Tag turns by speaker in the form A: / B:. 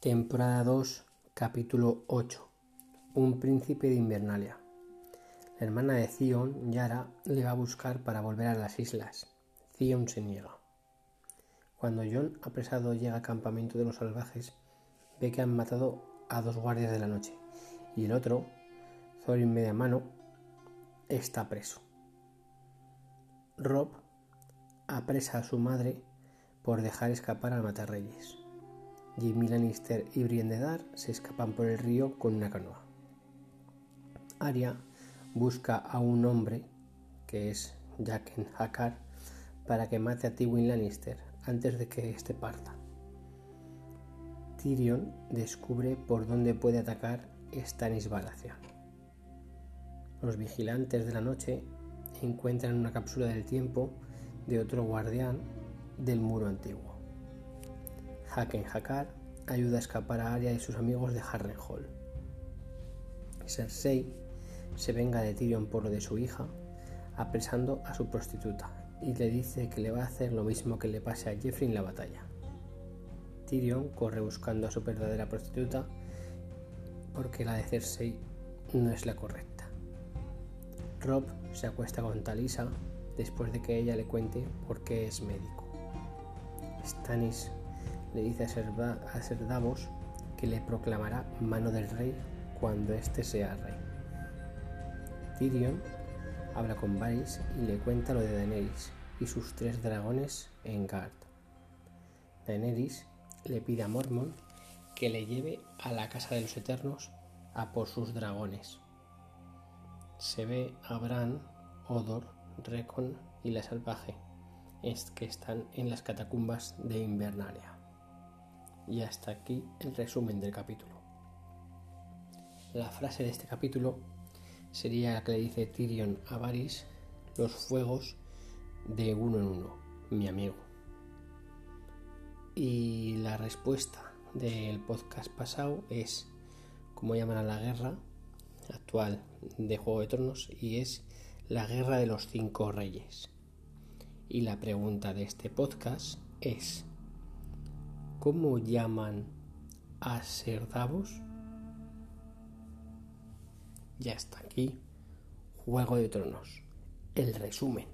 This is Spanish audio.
A: Temporada 2, capítulo 8. Un príncipe de Invernalia. La hermana de Zion, Yara, le va a buscar para volver a las islas. Zion se niega. Cuando John, apresado, llega al campamento de los salvajes, ve que han matado a dos guardias de la noche y el otro, Thorin media mano, está preso. Rob apresa a su madre por dejar escapar al matarreyes. Jimmy Lannister y Brienne de Dar se escapan por el río con una canoa. Arya busca a un hombre, que es Jaqen Hakar, para que mate a Tywin Lannister antes de que éste parta. Tyrion descubre por dónde puede atacar Stannis Baratheon. Los vigilantes de la noche encuentran una cápsula del tiempo de otro guardián del muro antiguo. Haken Hakar ayuda a escapar a Arya y sus amigos de Harrenhal. Cersei se venga de Tyrion por lo de su hija, apresando a su prostituta y le dice que le va a hacer lo mismo que le pase a Jeffrey en la batalla. Tyrion corre buscando a su verdadera prostituta porque la de Cersei no es la correcta. Rob se acuesta con Talisa después de que ella le cuente por qué es médico. Stannis le dice a Ser, a Davos que le proclamará mano del rey cuando éste sea rey. Tyrion habla con Varys y le cuenta lo de Daenerys y sus tres dragones en Gard. Daenerys le pide a Mormont que le lleve a la casa de los Eternos a por sus dragones. Se ve a Bran, Odor, Recon y la Salvaje, que están en las catacumbas de Invernalia. Y hasta aquí el resumen del capítulo. La frase de este capítulo sería la que le dice Tyrion a Varys, los fuegos de uno en uno, mi amigo. Y la respuesta del podcast pasado es cómo llaman a la guerra actual de Juego de Tronos y es la guerra de los cinco reyes. Y la pregunta de este podcast es ¿Cómo llaman a Ser Davos? Ya está aquí. Juego de Tronos. El resumen.